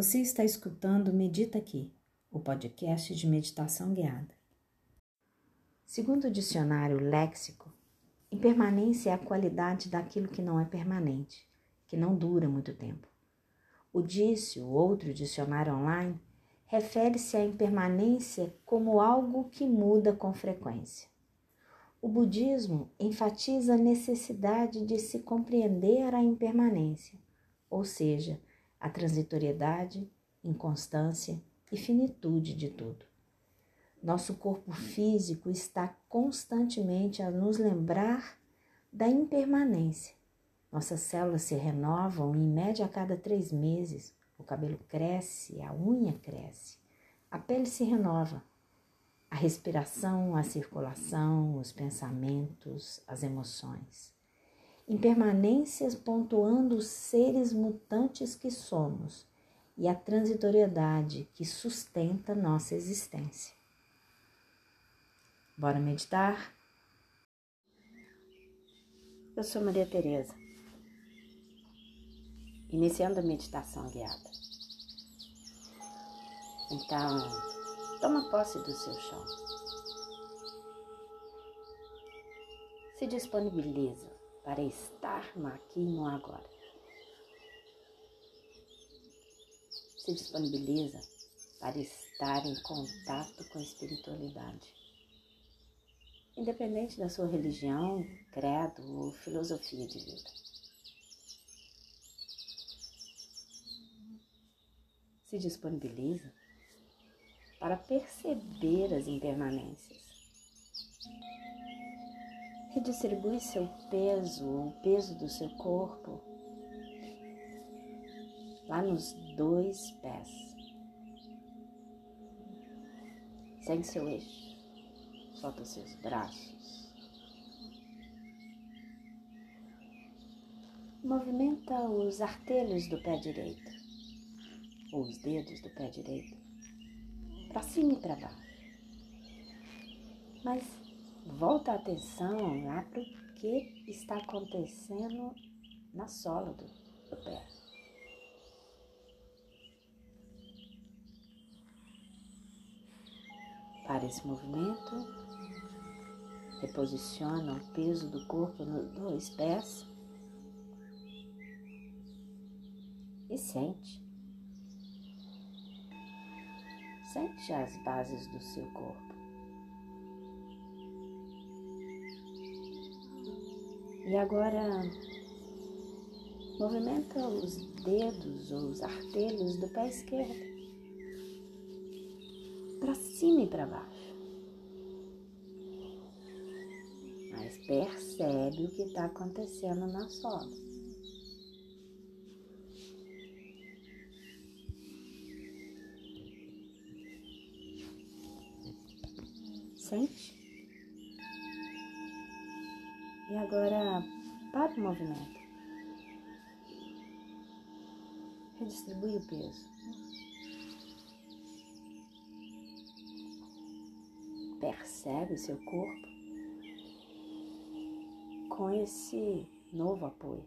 Você está escutando Medita Aqui, o podcast de meditação guiada. Segundo o dicionário léxico, impermanência é a qualidade daquilo que não é permanente, que não dura muito tempo. O dício, outro dicionário online, refere-se à impermanência como algo que muda com frequência. O budismo enfatiza a necessidade de se compreender a impermanência, ou seja, a transitoriedade, inconstância e finitude de tudo. Nosso corpo físico está constantemente a nos lembrar da impermanência. Nossas células se renovam em média a cada três meses. O cabelo cresce, a unha cresce, a pele se renova. A respiração, a circulação, os pensamentos, as emoções. Impermanências pontuando os seres mutantes que somos e a transitoriedade que sustenta nossa existência. Bora meditar? Eu sou Maria Tereza, iniciando a meditação guiada. Então, toma posse do seu chão. Se disponibiliza para estar no aqui e no agora. Se disponibiliza para estar em contato com a espiritualidade independente da sua religião, credo ou filosofia de vida. Se disponibiliza para perceber as impermanências. Redistribui seu peso, o peso do seu corpo, lá nos dois pés. Segue seu eixo. Solta seus braços. Movimenta os artelhos do pé direito, ou os dedos do pé direito, para cima e para baixo. Mas volta a atenção lá para o que está acontecendo na sola do, do pé. Para esse movimento, Reposiciona o peso do corpo nos dois pés. E sente. Sente as bases do seu corpo. E agora movimenta os dedos ou os artelhos do pé esquerdo para cima e para baixo. percebe o que está acontecendo na sola. Sente? Agora para o movimento. Redistribui o peso. Percebe seu corpo com esse novo apoio.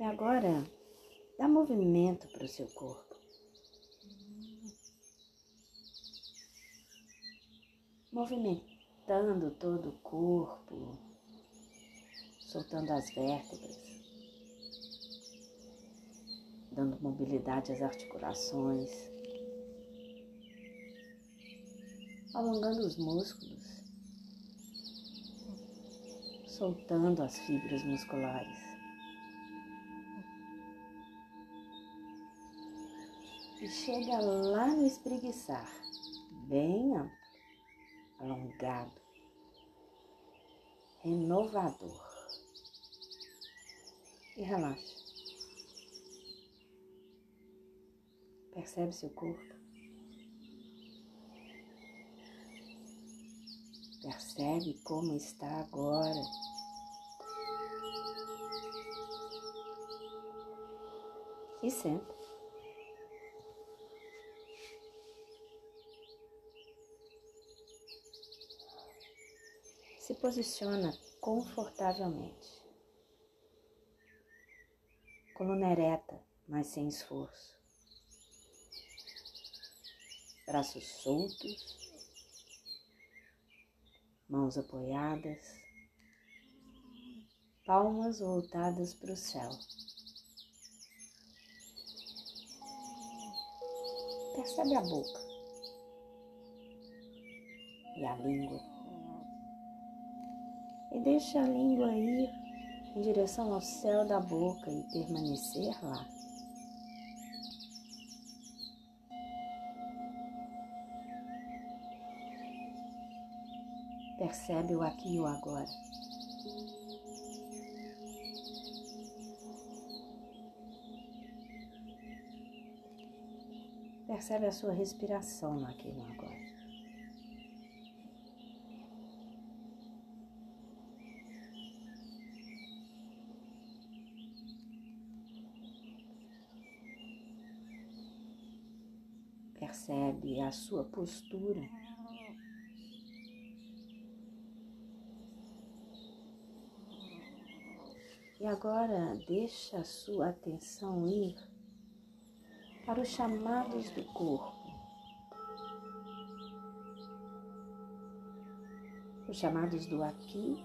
E agora, dá movimento para o seu corpo. Movimentando todo o corpo, soltando as vértebras. dando mobilidade às articulações, alongando os músculos, soltando as fibras musculares. E chega lá no espreguiçar, bem amplo, alongado, renovador. E relaxa. Percebe seu corpo? Percebe como está agora. E senta. Se posiciona confortavelmente. Coluna ereta, mas sem esforço. Braços soltos, mãos apoiadas, palmas voltadas para o céu. Percebe a boca e a língua. E deixa a língua ir em direção ao céu da boca e permanecer lá. Percebe o aqui e o agora. Percebe a sua respiração no aqui e no agora. A sua postura. E agora deixa a sua atenção ir para os chamados do corpo. Os chamados do aqui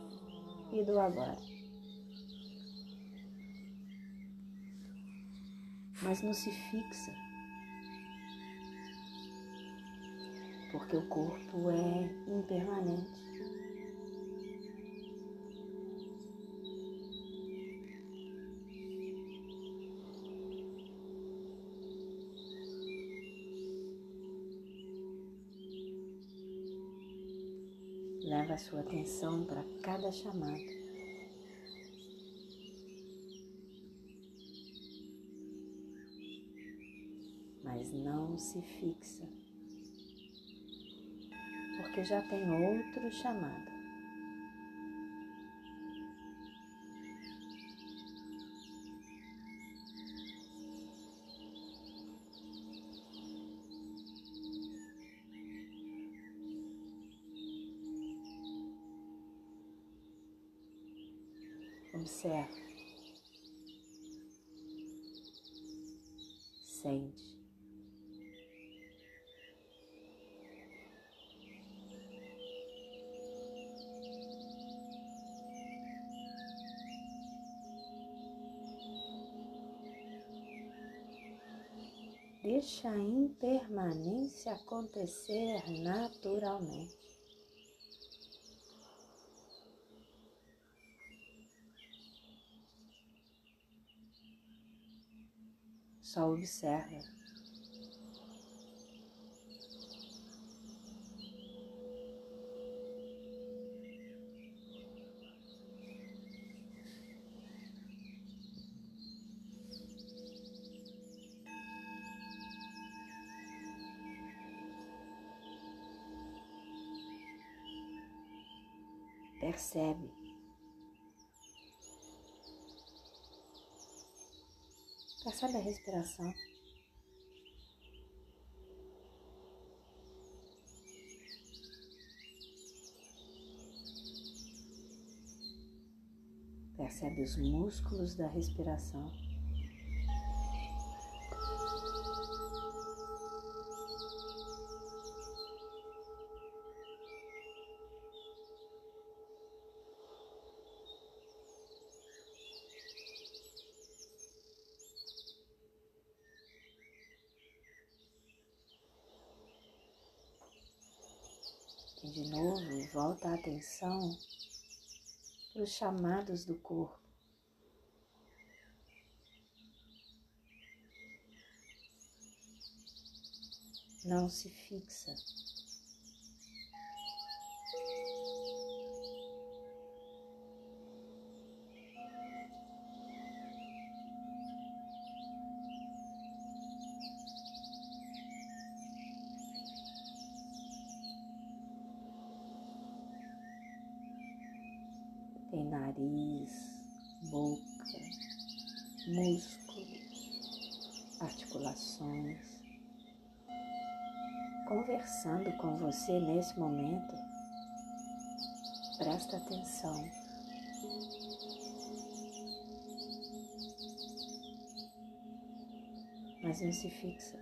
e do agora. Mas não se fixa, o corpo é impermanente. Leva a sua atenção para cada chamado. Mas não se fixa, já tem outro chamado. Observe. Sente. Deixa a impermanência acontecer naturalmente. Só observa. Percebe Percebe a respiração. Percebe os músculos da respiração. E de novo, volta a atenção para os chamados do corpo. Não se fixa. Articulações. Conversando com você nesse momento, Presta atenção. Mas não se fixa.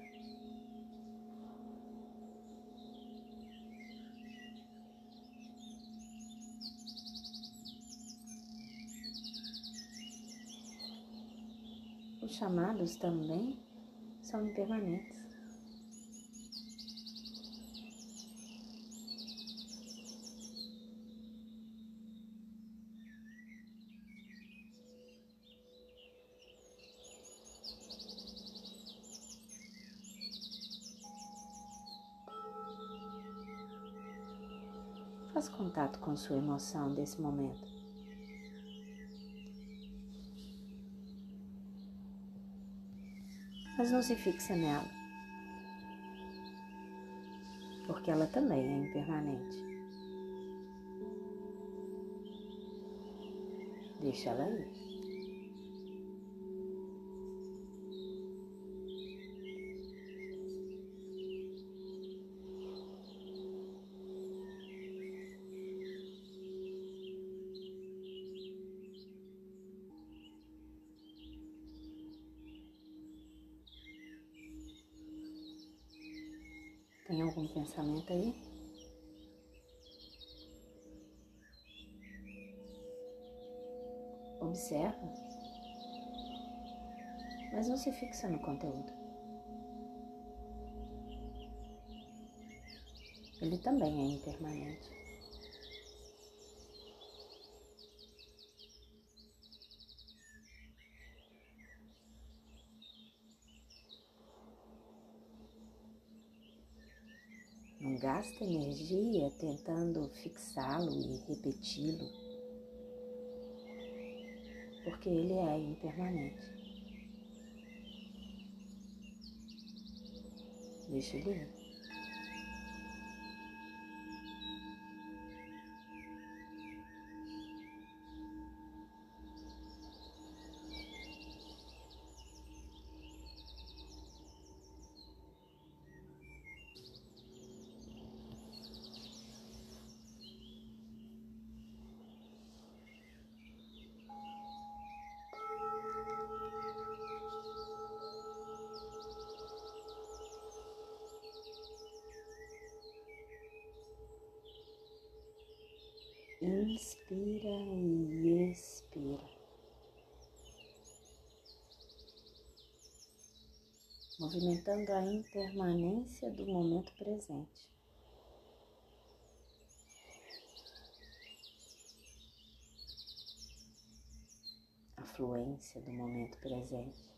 Os chamados também são impermanentes. Faz contato com sua emoção desse momento. Mas não se fixa nela, porque ela também é impermanente. Deixa ela ir. Tem algum pensamento aí? Observa, mas não se fixa no conteúdo. Ele também é impermanente. Gasta energia tentando fixá-lo e repeti-lo, porque ele é impermanente. Deixa ele ir. Inspira e expira. Movimentando a impermanência do momento presente. A fluência do momento presente.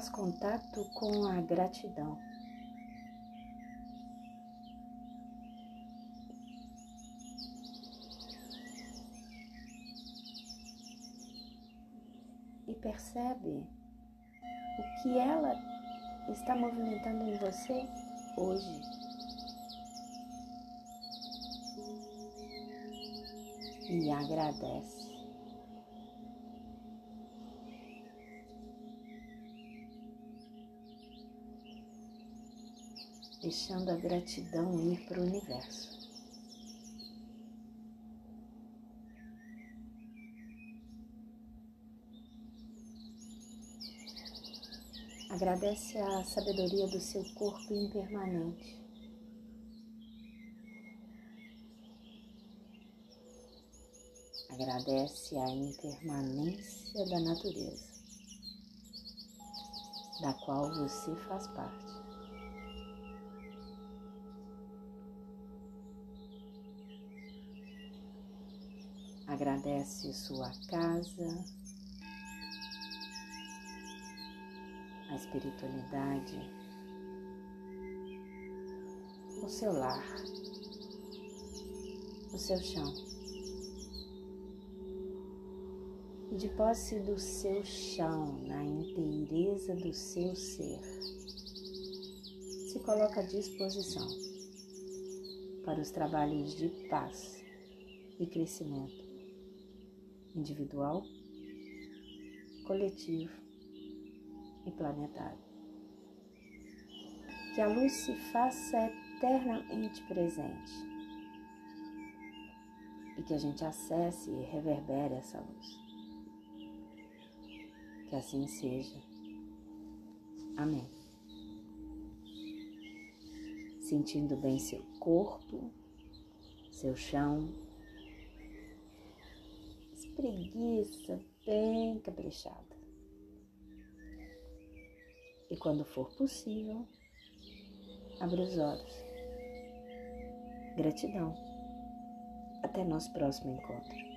Faz contato com a gratidão. E percebe o que ela está movimentando em você hoje. E agradece. Deixando a gratidão ir para o universo. Agradece a sabedoria do seu corpo impermanente. Agradece a impermanência da natureza, da qual você faz parte. Agradece sua casa, a espiritualidade, o seu lar, o seu chão. De posse do seu chão, na inteireza do seu ser, se coloca à disposição para os trabalhos de paz e crescimento individual, coletivo e planetário. Que a luz se faça eternamente presente e que a gente acesse e reverbere essa luz. Que assim seja. Amém. Sentindo bem seu corpo, seu chão, espreguiça bem caprichada. E quando for possível, abra os olhos. Gratidão. Até nosso próximo encontro.